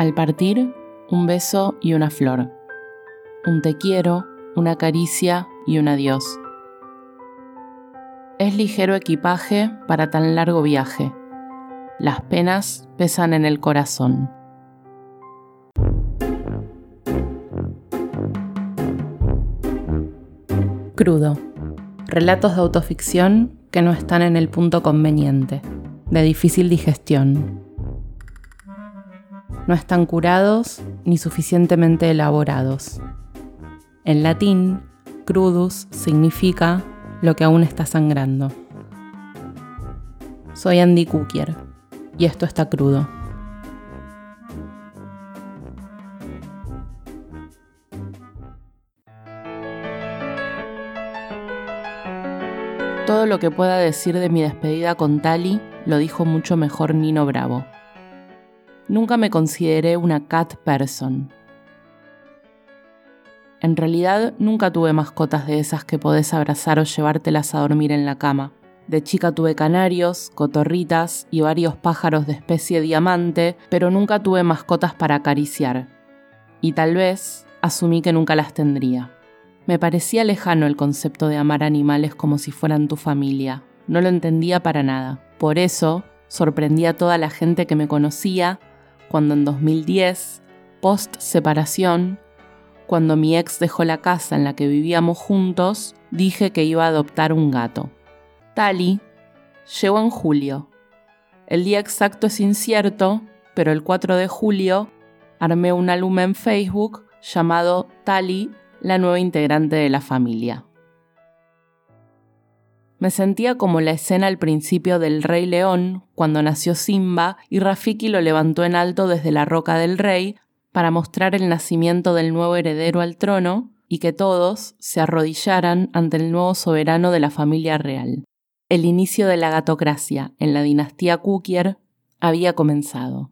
Al partir, un beso y una flor. Un te quiero, una caricia y un adiós. Es ligero equipaje para tan largo viaje. Las penas pesan en el corazón. Crudo. Relatos de autoficción que no están en el punto conveniente, de difícil digestión. No están curados ni suficientemente elaborados. En latín, crudus significa lo que aún está sangrando. Soy Andy Cookier y esto está crudo. Todo lo que pueda decir de mi despedida con Tali lo dijo mucho mejor Nino Bravo. Nunca me consideré una cat person. En realidad nunca tuve mascotas de esas que podés abrazar o llevártelas a dormir en la cama. De chica tuve canarios, cotorritas y varios pájaros de especie diamante, pero nunca tuve mascotas para acariciar. Y tal vez asumí que nunca las tendría. Me parecía lejano el concepto de amar animales como si fueran tu familia. No lo entendía para nada. Por eso, sorprendí a toda la gente que me conocía cuando en 2010, post separación, cuando mi ex dejó la casa en la que vivíamos juntos, dije que iba a adoptar un gato. Tali llegó en julio. El día exacto es incierto, pero el 4 de julio armé un álbum en Facebook llamado Tali la nueva integrante de la familia. Me sentía como la escena al principio del Rey León, cuando nació Simba y Rafiki lo levantó en alto desde la roca del rey para mostrar el nacimiento del nuevo heredero al trono y que todos se arrodillaran ante el nuevo soberano de la familia real. El inicio de la gatocracia en la dinastía Kukier había comenzado.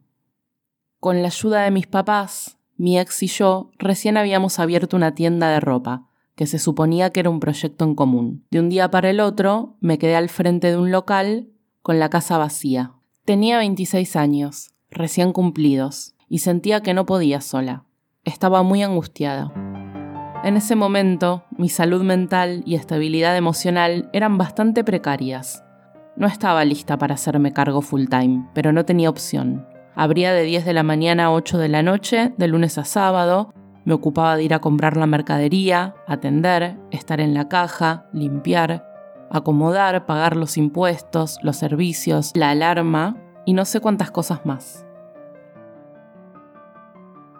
Con la ayuda de mis papás, mi ex y yo recién habíamos abierto una tienda de ropa, que se suponía que era un proyecto en común. De un día para el otro, me quedé al frente de un local con la casa vacía. Tenía 26 años, recién cumplidos, y sentía que no podía sola. Estaba muy angustiada. En ese momento, mi salud mental y estabilidad emocional eran bastante precarias. No estaba lista para hacerme cargo full time, pero no tenía opción. Abría de 10 de la mañana a 8 de la noche, de lunes a sábado. Me ocupaba de ir a comprar la mercadería, atender, estar en la caja, limpiar, acomodar, pagar los impuestos, los servicios, la alarma y no sé cuántas cosas más.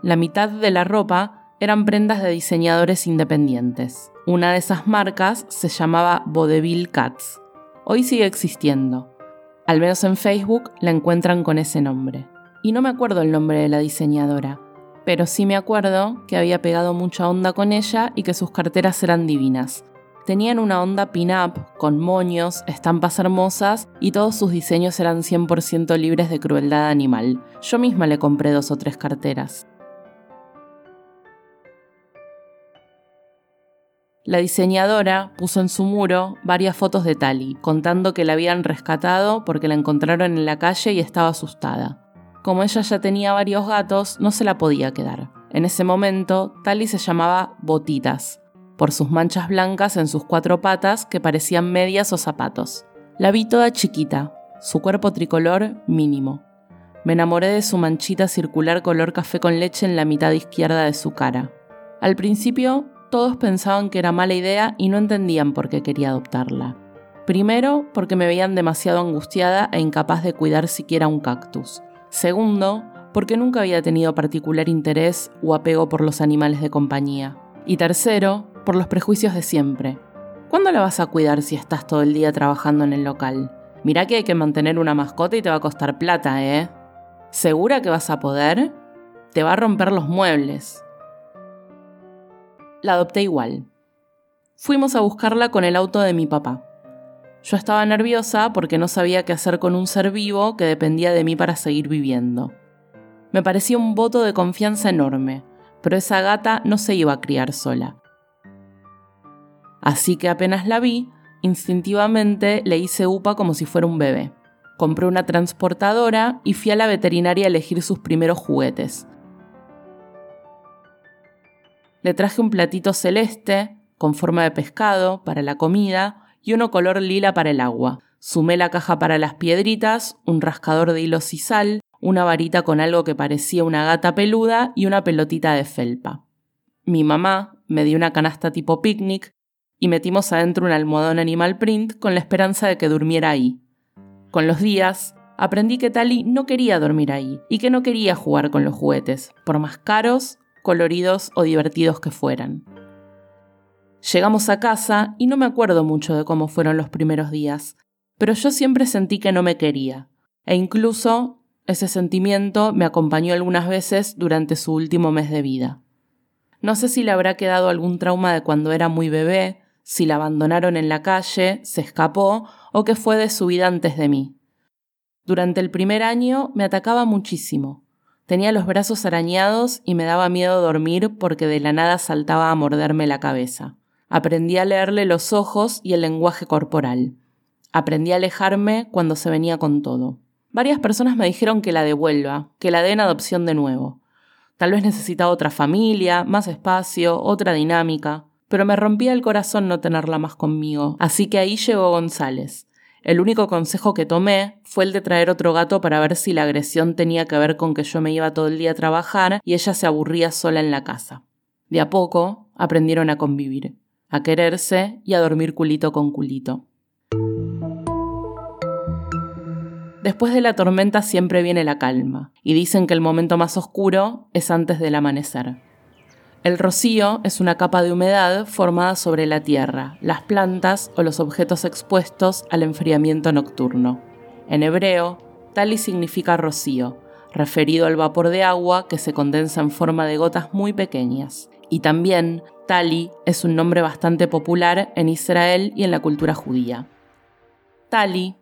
La mitad de la ropa eran prendas de diseñadores independientes. Una de esas marcas se llamaba Vodeville Cats. Hoy sigue existiendo. Al menos en Facebook la encuentran con ese nombre. Y no me acuerdo el nombre de la diseñadora, pero sí me acuerdo que había pegado mucha onda con ella y que sus carteras eran divinas. Tenían una onda pin-up, con moños, estampas hermosas y todos sus diseños eran 100% libres de crueldad animal. Yo misma le compré dos o tres carteras. La diseñadora puso en su muro varias fotos de Tali, contando que la habían rescatado porque la encontraron en la calle y estaba asustada. Como ella ya tenía varios gatos, no se la podía quedar. En ese momento, Tali se llamaba Botitas, por sus manchas blancas en sus cuatro patas que parecían medias o zapatos. La vi toda chiquita, su cuerpo tricolor mínimo. Me enamoré de su manchita circular color café con leche en la mitad izquierda de su cara. Al principio, todos pensaban que era mala idea y no entendían por qué quería adoptarla. Primero, porque me veían demasiado angustiada e incapaz de cuidar siquiera un cactus. Segundo, porque nunca había tenido particular interés o apego por los animales de compañía. Y tercero, por los prejuicios de siempre. ¿Cuándo la vas a cuidar si estás todo el día trabajando en el local? Mirá que hay que mantener una mascota y te va a costar plata, ¿eh? ¿Segura que vas a poder? Te va a romper los muebles. La adopté igual. Fuimos a buscarla con el auto de mi papá. Yo estaba nerviosa porque no sabía qué hacer con un ser vivo que dependía de mí para seguir viviendo. Me parecía un voto de confianza enorme, pero esa gata no se iba a criar sola. Así que apenas la vi, instintivamente le hice upa como si fuera un bebé. Compré una transportadora y fui a la veterinaria a elegir sus primeros juguetes. Le traje un platito celeste, con forma de pescado, para la comida, y uno color lila para el agua. Sumé la caja para las piedritas, un rascador de hilo sal, una varita con algo que parecía una gata peluda y una pelotita de felpa. Mi mamá me dio una canasta tipo picnic y metimos adentro un almohadón animal print con la esperanza de que durmiera ahí. Con los días, aprendí que Tali no quería dormir ahí y que no quería jugar con los juguetes, por más caros, coloridos o divertidos que fueran. Llegamos a casa y no me acuerdo mucho de cómo fueron los primeros días, pero yo siempre sentí que no me quería, e incluso ese sentimiento me acompañó algunas veces durante su último mes de vida. No sé si le habrá quedado algún trauma de cuando era muy bebé, si la abandonaron en la calle, se escapó o qué fue de su vida antes de mí. Durante el primer año me atacaba muchísimo. Tenía los brazos arañados y me daba miedo dormir porque de la nada saltaba a morderme la cabeza. Aprendí a leerle los ojos y el lenguaje corporal. Aprendí a alejarme cuando se venía con todo. Varias personas me dijeron que la devuelva, que la dé en adopción de nuevo. Tal vez necesitaba otra familia, más espacio, otra dinámica, pero me rompía el corazón no tenerla más conmigo, así que ahí llegó González. El único consejo que tomé fue el de traer otro gato para ver si la agresión tenía que ver con que yo me iba todo el día a trabajar y ella se aburría sola en la casa. De a poco aprendieron a convivir a quererse y a dormir culito con culito. Después de la tormenta siempre viene la calma, y dicen que el momento más oscuro es antes del amanecer. El rocío es una capa de humedad formada sobre la tierra, las plantas o los objetos expuestos al enfriamiento nocturno. En hebreo, tali significa rocío, referido al vapor de agua que se condensa en forma de gotas muy pequeñas, y también Tali es un nombre bastante popular en Israel y en la cultura judía. Tali,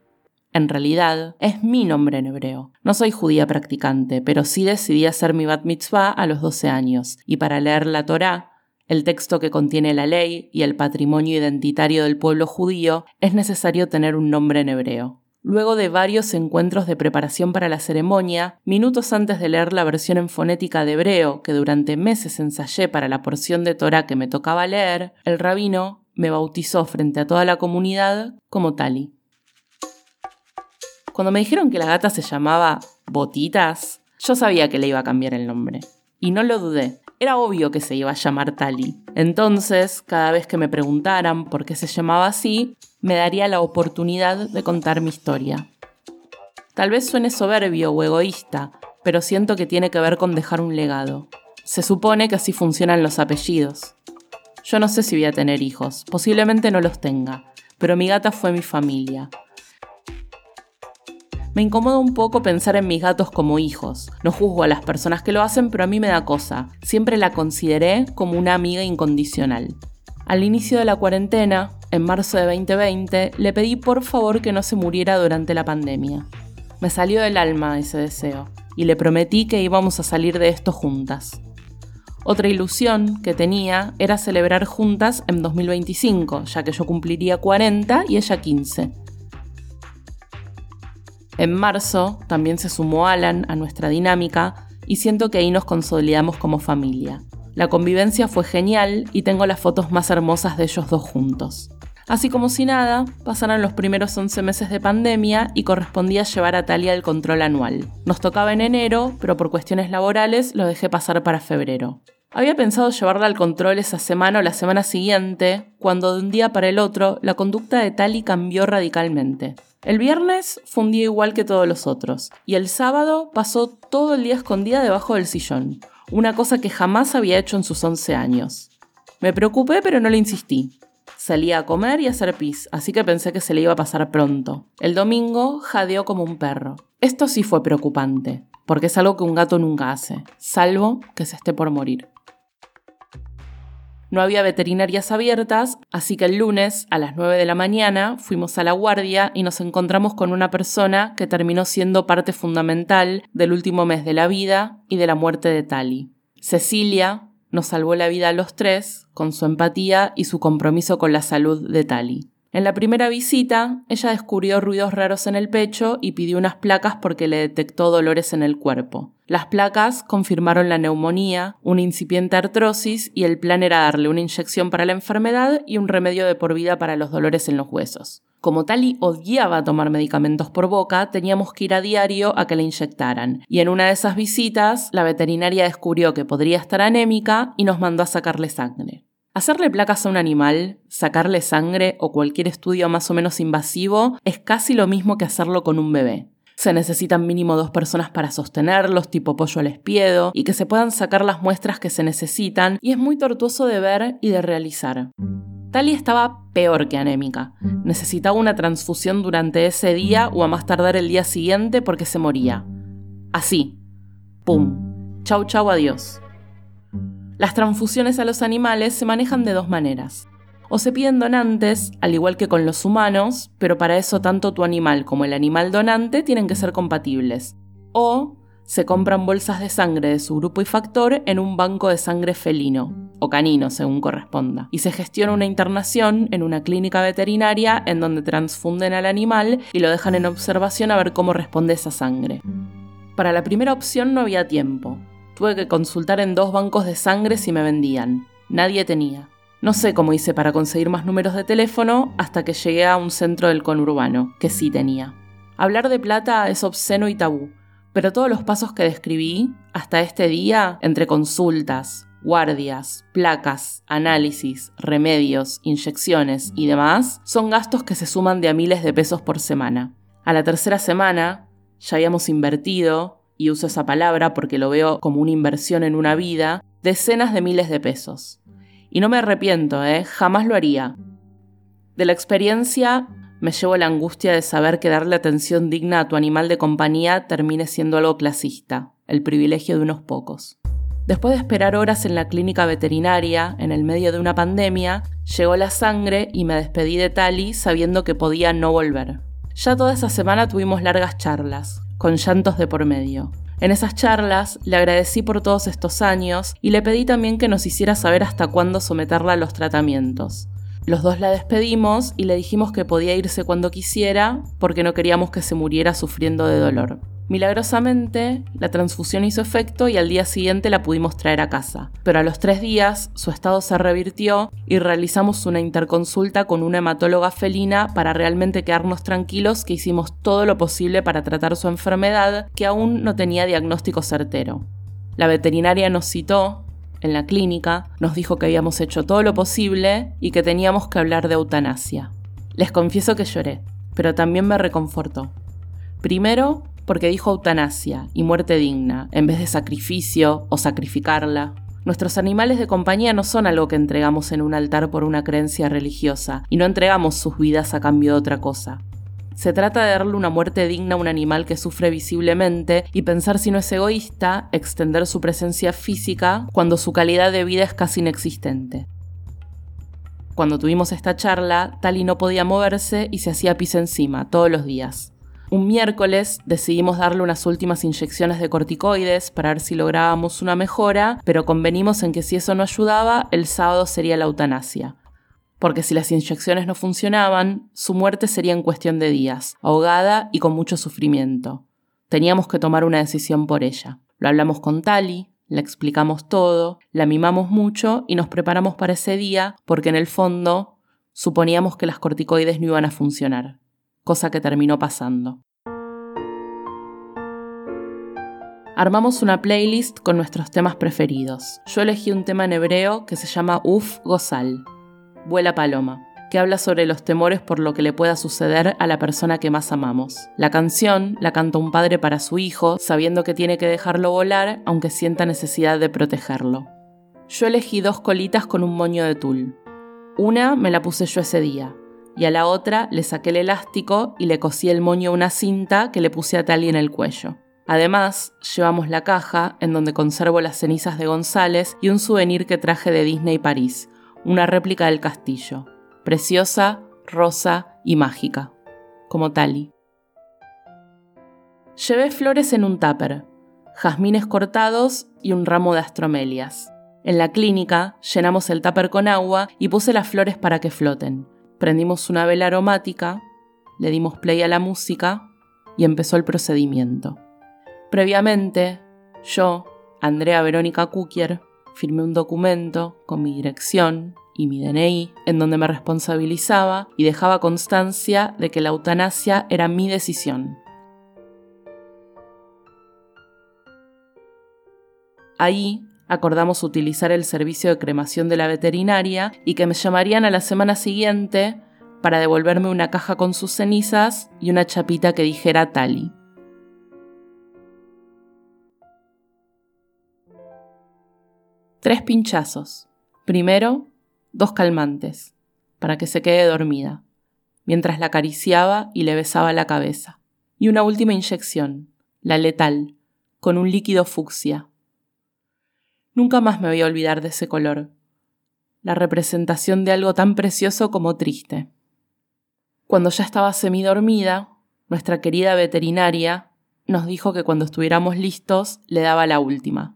en realidad, es mi nombre en hebreo. No soy judía practicante, pero sí decidí hacer mi bat mitzvah a los 12 años, y para leer la Torá, el texto que contiene la ley y el patrimonio identitario del pueblo judío, es necesario tener un nombre en hebreo. Luego de varios encuentros de preparación para la ceremonia, minutos antes de leer la versión en fonética de hebreo que durante meses ensayé para la porción de Torah que me tocaba leer, el rabino me bautizó frente a toda la comunidad como Tali. Cuando me dijeron que la gata se llamaba Botitas, yo sabía que le iba a cambiar el nombre. Y no lo dudé. Era obvio que se iba a llamar Tali. Entonces, cada vez que me preguntaran por qué se llamaba así, me daría la oportunidad de contar mi historia. Tal vez suene soberbio o egoísta, pero siento que tiene que ver con dejar un legado. Se supone que así funcionan los apellidos. Yo no sé si voy a tener hijos, posiblemente no los tenga, pero mi gata fue mi familia. Me incomoda un poco pensar en mis gatos como hijos. No juzgo a las personas que lo hacen, pero a mí me da cosa. Siempre la consideré como una amiga incondicional. Al inicio de la cuarentena, en marzo de 2020, le pedí por favor que no se muriera durante la pandemia. Me salió del alma ese deseo, y le prometí que íbamos a salir de esto juntas. Otra ilusión que tenía era celebrar juntas en 2025, ya que yo cumpliría 40 y ella 15. En marzo también se sumó Alan a nuestra dinámica y siento que ahí nos consolidamos como familia. La convivencia fue genial y tengo las fotos más hermosas de ellos dos juntos. Así como si nada, pasaron los primeros 11 meses de pandemia y correspondía llevar a Talia el control anual. Nos tocaba en enero, pero por cuestiones laborales lo dejé pasar para febrero. Había pensado llevarla al control esa semana o la semana siguiente, cuando de un día para el otro la conducta de Tali cambió radicalmente. El viernes fue un día igual que todos los otros, y el sábado pasó todo el día escondida debajo del sillón una cosa que jamás había hecho en sus 11 años. Me preocupé pero no le insistí. Salía a comer y a hacer pis, así que pensé que se le iba a pasar pronto. El domingo jadeó como un perro. Esto sí fue preocupante, porque es algo que un gato nunca hace, salvo que se esté por morir. No había veterinarias abiertas, así que el lunes a las 9 de la mañana fuimos a la guardia y nos encontramos con una persona que terminó siendo parte fundamental del último mes de la vida y de la muerte de Tali. Cecilia nos salvó la vida a los tres con su empatía y su compromiso con la salud de Tali. En la primera visita, ella descubrió ruidos raros en el pecho y pidió unas placas porque le detectó dolores en el cuerpo. Las placas confirmaron la neumonía, una incipiente artrosis y el plan era darle una inyección para la enfermedad y un remedio de por vida para los dolores en los huesos. Como Tali odiaba tomar medicamentos por boca, teníamos que ir a diario a que le inyectaran. Y en una de esas visitas, la veterinaria descubrió que podría estar anémica y nos mandó a sacarle sangre. Hacerle placas a un animal, sacarle sangre o cualquier estudio más o menos invasivo es casi lo mismo que hacerlo con un bebé. Se necesitan mínimo dos personas para sostenerlos, tipo pollo al espiedo, y que se puedan sacar las muestras que se necesitan, y es muy tortuoso de ver y de realizar. Tali estaba peor que anémica. Necesitaba una transfusión durante ese día o a más tardar el día siguiente porque se moría. Así. ¡Pum! Chau chau adiós. Las transfusiones a los animales se manejan de dos maneras. O se piden donantes, al igual que con los humanos, pero para eso tanto tu animal como el animal donante tienen que ser compatibles. O se compran bolsas de sangre de su grupo y factor en un banco de sangre felino, o canino según corresponda, y se gestiona una internación en una clínica veterinaria en donde transfunden al animal y lo dejan en observación a ver cómo responde esa sangre. Para la primera opción no había tiempo, Tuve que consultar en dos bancos de sangre si me vendían. Nadie tenía. No sé cómo hice para conseguir más números de teléfono hasta que llegué a un centro del conurbano, que sí tenía. Hablar de plata es obsceno y tabú, pero todos los pasos que describí hasta este día, entre consultas, guardias, placas, análisis, remedios, inyecciones y demás, son gastos que se suman de a miles de pesos por semana. A la tercera semana, ya habíamos invertido y uso esa palabra porque lo veo como una inversión en una vida, decenas de miles de pesos. Y no me arrepiento, ¿eh? jamás lo haría. De la experiencia me llevo la angustia de saber que darle atención digna a tu animal de compañía termine siendo algo clasista, el privilegio de unos pocos. Después de esperar horas en la clínica veterinaria, en el medio de una pandemia, llegó la sangre y me despedí de Tali sabiendo que podía no volver. Ya toda esa semana tuvimos largas charlas, con llantos de por medio. En esas charlas le agradecí por todos estos años y le pedí también que nos hiciera saber hasta cuándo someterla a los tratamientos. Los dos la despedimos y le dijimos que podía irse cuando quisiera porque no queríamos que se muriera sufriendo de dolor. Milagrosamente, la transfusión hizo efecto y al día siguiente la pudimos traer a casa. Pero a los tres días, su estado se revirtió y realizamos una interconsulta con una hematóloga felina para realmente quedarnos tranquilos que hicimos todo lo posible para tratar su enfermedad, que aún no tenía diagnóstico certero. La veterinaria nos citó en la clínica, nos dijo que habíamos hecho todo lo posible y que teníamos que hablar de eutanasia. Les confieso que lloré, pero también me reconfortó. Primero, porque dijo eutanasia y muerte digna, en vez de sacrificio o sacrificarla. Nuestros animales de compañía no son algo que entregamos en un altar por una creencia religiosa, y no entregamos sus vidas a cambio de otra cosa. Se trata de darle una muerte digna a un animal que sufre visiblemente y pensar si no es egoísta extender su presencia física cuando su calidad de vida es casi inexistente. Cuando tuvimos esta charla, Tali no podía moverse y se hacía pis encima todos los días. Un miércoles decidimos darle unas últimas inyecciones de corticoides para ver si lográbamos una mejora, pero convenimos en que si eso no ayudaba, el sábado sería la eutanasia. Porque si las inyecciones no funcionaban, su muerte sería en cuestión de días, ahogada y con mucho sufrimiento. Teníamos que tomar una decisión por ella. Lo hablamos con Tali, le explicamos todo, la mimamos mucho y nos preparamos para ese día porque en el fondo suponíamos que las corticoides no iban a funcionar cosa que terminó pasando. Armamos una playlist con nuestros temas preferidos. Yo elegí un tema en hebreo que se llama Uf Gozal, Vuela Paloma, que habla sobre los temores por lo que le pueda suceder a la persona que más amamos. La canción la canta un padre para su hijo, sabiendo que tiene que dejarlo volar aunque sienta necesidad de protegerlo. Yo elegí dos colitas con un moño de tul. Una me la puse yo ese día, y a la otra le saqué el elástico y le cosí el moño a una cinta que le puse a Tali en el cuello. Además, llevamos la caja en donde conservo las cenizas de González y un souvenir que traje de Disney París, una réplica del castillo, preciosa, rosa y mágica, como Tali. Llevé flores en un tupper, jazmines cortados y un ramo de astromelias. En la clínica llenamos el tupper con agua y puse las flores para que floten prendimos una vela aromática, le dimos play a la música y empezó el procedimiento. Previamente, yo, Andrea Verónica Kukier, firmé un documento con mi dirección y mi DNI en donde me responsabilizaba y dejaba constancia de que la eutanasia era mi decisión. Ahí acordamos utilizar el servicio de cremación de la veterinaria y que me llamarían a la semana siguiente para devolverme una caja con sus cenizas y una chapita que dijera Tali. Tres pinchazos. Primero, dos calmantes, para que se quede dormida, mientras la acariciaba y le besaba la cabeza. Y una última inyección, la letal, con un líquido fucsia. Nunca más me voy a olvidar de ese color, la representación de algo tan precioso como triste. Cuando ya estaba semidormida, nuestra querida veterinaria nos dijo que cuando estuviéramos listos le daba la última.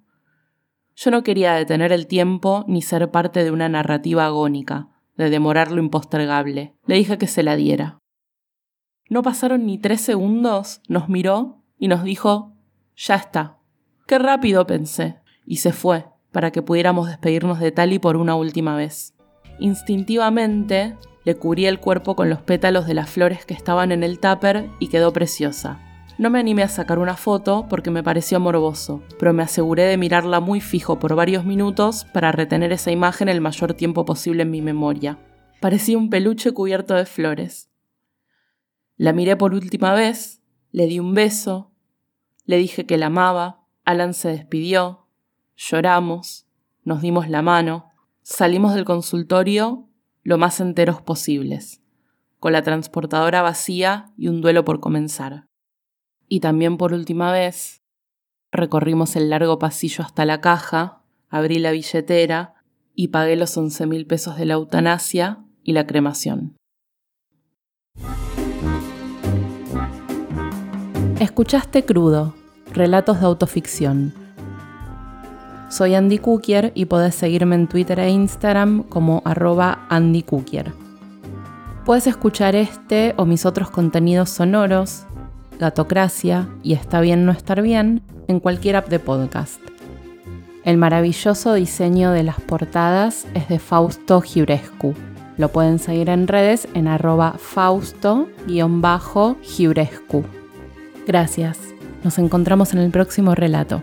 Yo no quería detener el tiempo ni ser parte de una narrativa agónica, de demorar lo impostergable. Le dije que se la diera. No pasaron ni tres segundos, nos miró y nos dijo, ya está. Qué rápido pensé. Y se fue, para que pudiéramos despedirnos de Tali por una última vez. Instintivamente, le cubrí el cuerpo con los pétalos de las flores que estaban en el tupper y quedó preciosa. No me animé a sacar una foto porque me pareció morboso, pero me aseguré de mirarla muy fijo por varios minutos para retener esa imagen el mayor tiempo posible en mi memoria. Parecía un peluche cubierto de flores. La miré por última vez, le di un beso, le dije que la amaba, Alan se despidió, lloramos, nos dimos la mano, salimos del consultorio lo más enteros posibles, con la transportadora vacía y un duelo por comenzar. Y también por última vez, recorrimos el largo pasillo hasta la caja, abrí la billetera y pagué los 11 mil pesos de la eutanasia y la cremación. Escuchaste Crudo, Relatos de Autoficción. Soy Andy Cookier y podés seguirme en Twitter e Instagram como arroba Andy Cookier. Puedes escuchar este o mis otros contenidos sonoros Gatocracia y Está bien no estar bien en cualquier app de podcast. El maravilloso diseño de las portadas es de Fausto Giurescu. Lo pueden seguir en redes en arroba fausto-giurescu. Gracias. Nos encontramos en el próximo relato.